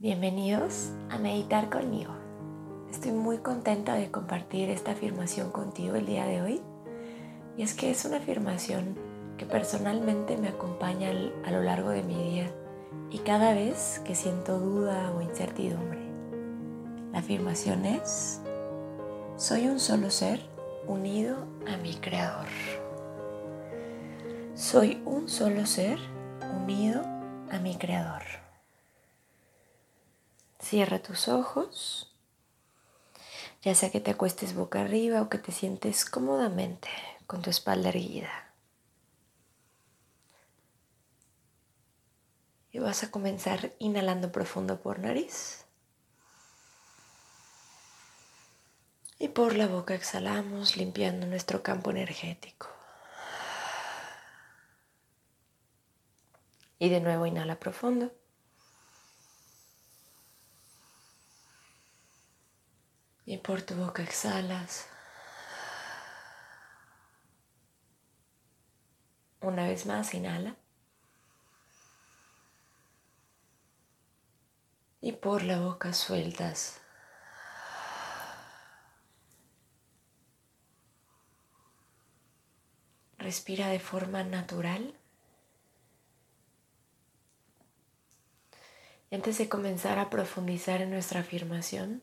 Bienvenidos a meditar conmigo. Estoy muy contenta de compartir esta afirmación contigo el día de hoy. Y es que es una afirmación que personalmente me acompaña a lo largo de mi día y cada vez que siento duda o incertidumbre. La afirmación es, soy un solo ser unido a mi creador. Soy un solo ser unido a mi creador. Cierra tus ojos, ya sea que te acuestes boca arriba o que te sientes cómodamente con tu espalda erguida. Y vas a comenzar inhalando profundo por nariz. Y por la boca exhalamos limpiando nuestro campo energético. Y de nuevo inhala profundo. Y por tu boca exhalas. Una vez más, inhala. Y por la boca sueltas. Respira de forma natural. Y antes de comenzar a profundizar en nuestra afirmación,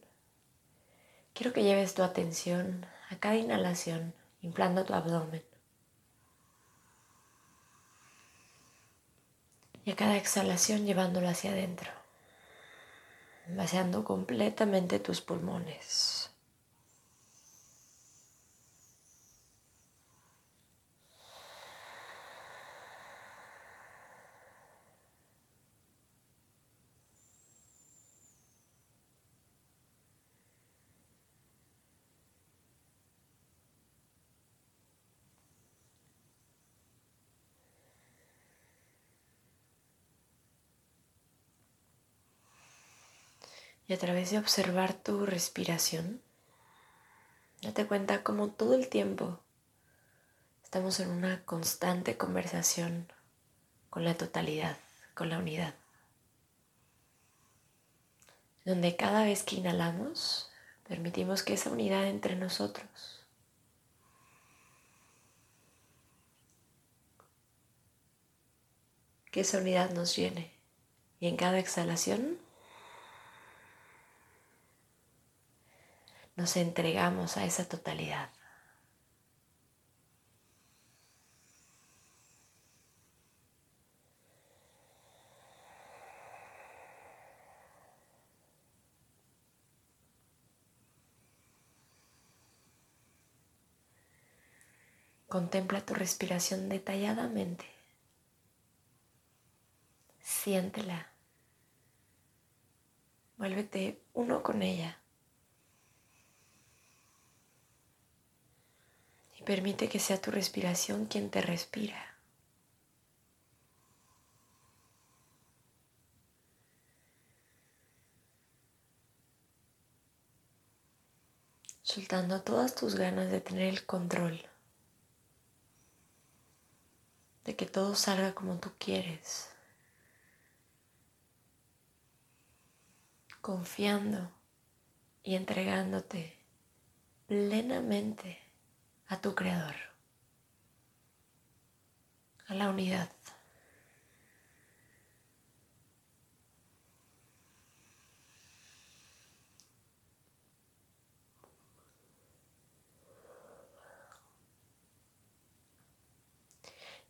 Quiero que lleves tu atención a cada inhalación, inflando tu abdomen. Y a cada exhalación llevándolo hacia adentro, vaciando completamente tus pulmones. Y a través de observar tu respiración, date cuenta como todo el tiempo estamos en una constante conversación con la totalidad, con la unidad. Donde cada vez que inhalamos, permitimos que esa unidad entre nosotros. Que esa unidad nos llene. Y en cada exhalación nos entregamos a esa totalidad. Contempla tu respiración detalladamente. Siéntela. Vuélvete uno con ella. Y permite que sea tu respiración quien te respira. Soltando todas tus ganas de tener el control. De que todo salga como tú quieres. Confiando y entregándote plenamente a tu creador, a la unidad.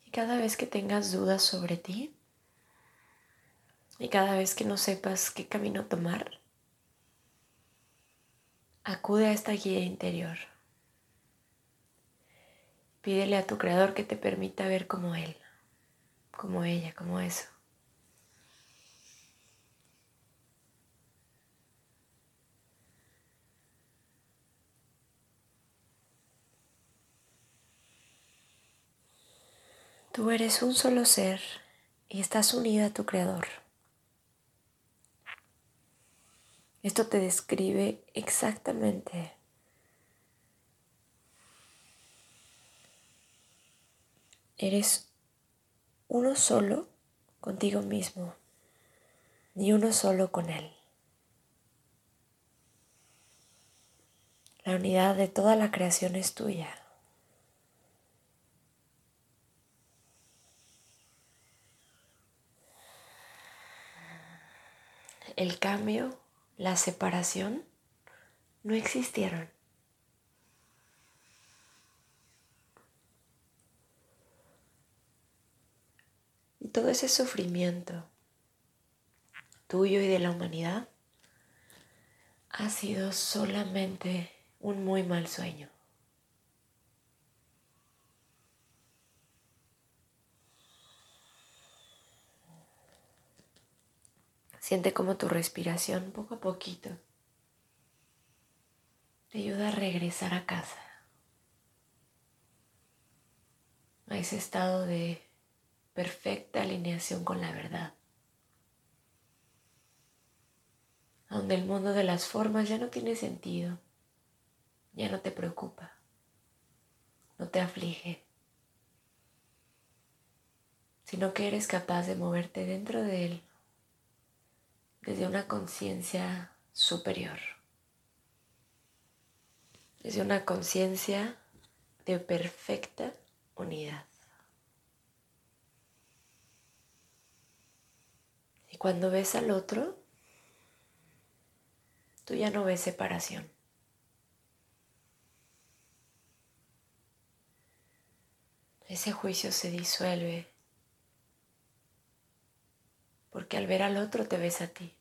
Y cada vez que tengas dudas sobre ti, y cada vez que no sepas qué camino tomar, acude a esta guía interior. Pídele a tu creador que te permita ver como él, como ella, como eso. Tú eres un solo ser y estás unida a tu creador. Esto te describe exactamente Eres uno solo contigo mismo. ni uno solo con Él. La unidad de toda la creación es tuya. El cambio, la separación, no existieron. Ese sufrimiento tuyo y de la humanidad ha sido solamente un muy mal sueño. Siente como tu respiración poco a poquito te ayuda a regresar a casa, a ese estado de perfecta alineación con la verdad, donde el mundo de las formas ya no tiene sentido ya no te preocupa, no te aflige, sino que eres capaz de moverte dentro de él desde una conciencia superior, desde una conciencia de perfecta unidad. Cuando ves al otro, tú ya no ves separación. ese juicio se disuelve porque al ver al otro te ves a ti.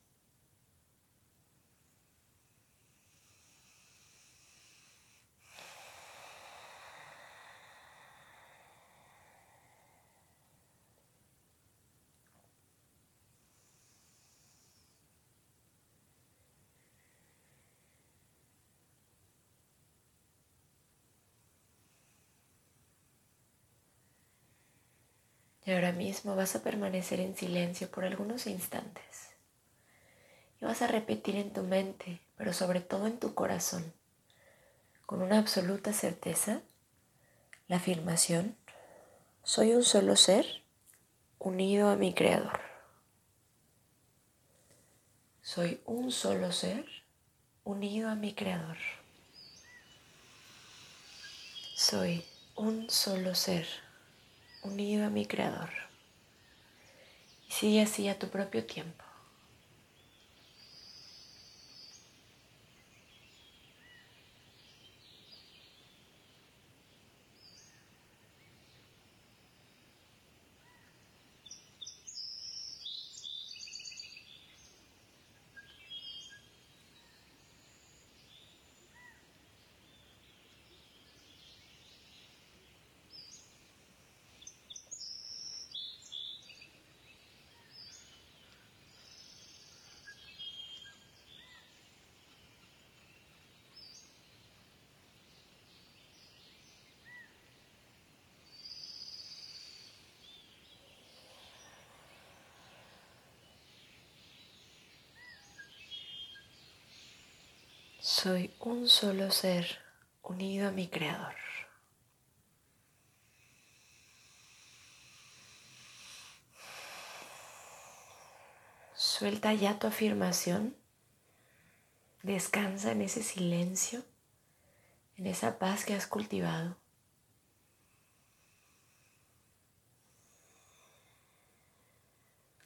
Y ahora mismo vas a permanecer en silencio por algunos instantes. Y vas a repetir en tu mente, pero sobre todo en tu corazón, con una absoluta certeza, la afirmación, soy un solo ser unido a mi Creador. Soy un solo ser unido a mi Creador. Soy un solo ser unido a mi Creador. Y sigue así a tu propio tiempo. Soy un solo ser unido a mi Creador. Suelta ya tu afirmación. Descansa en ese silencio, en esa paz que has cultivado.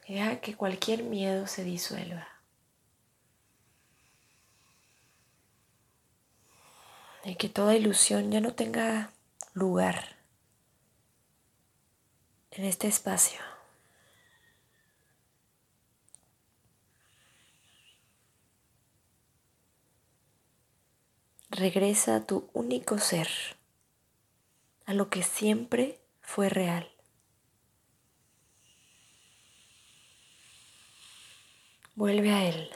Deja que cualquier miedo se disuelva. Y que toda ilusión ya no tenga lugar en este espacio. Regresa a tu único ser, a lo que siempre fue real. Vuelve a Él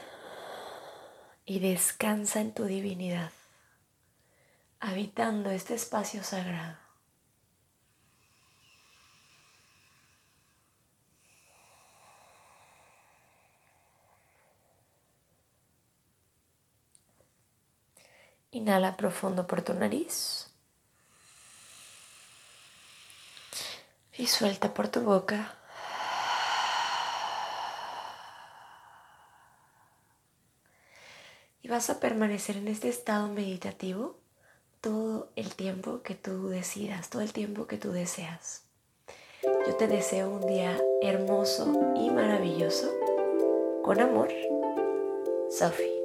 y descansa en tu divinidad habitando este espacio sagrado. Inhala profundo por tu nariz. Y suelta por tu boca. y vas a permanecer en este estado meditativo todo el tiempo que tú decidas, todo el tiempo que tú deseas. Yo te deseo un día hermoso y maravilloso. Con amor, Sophie.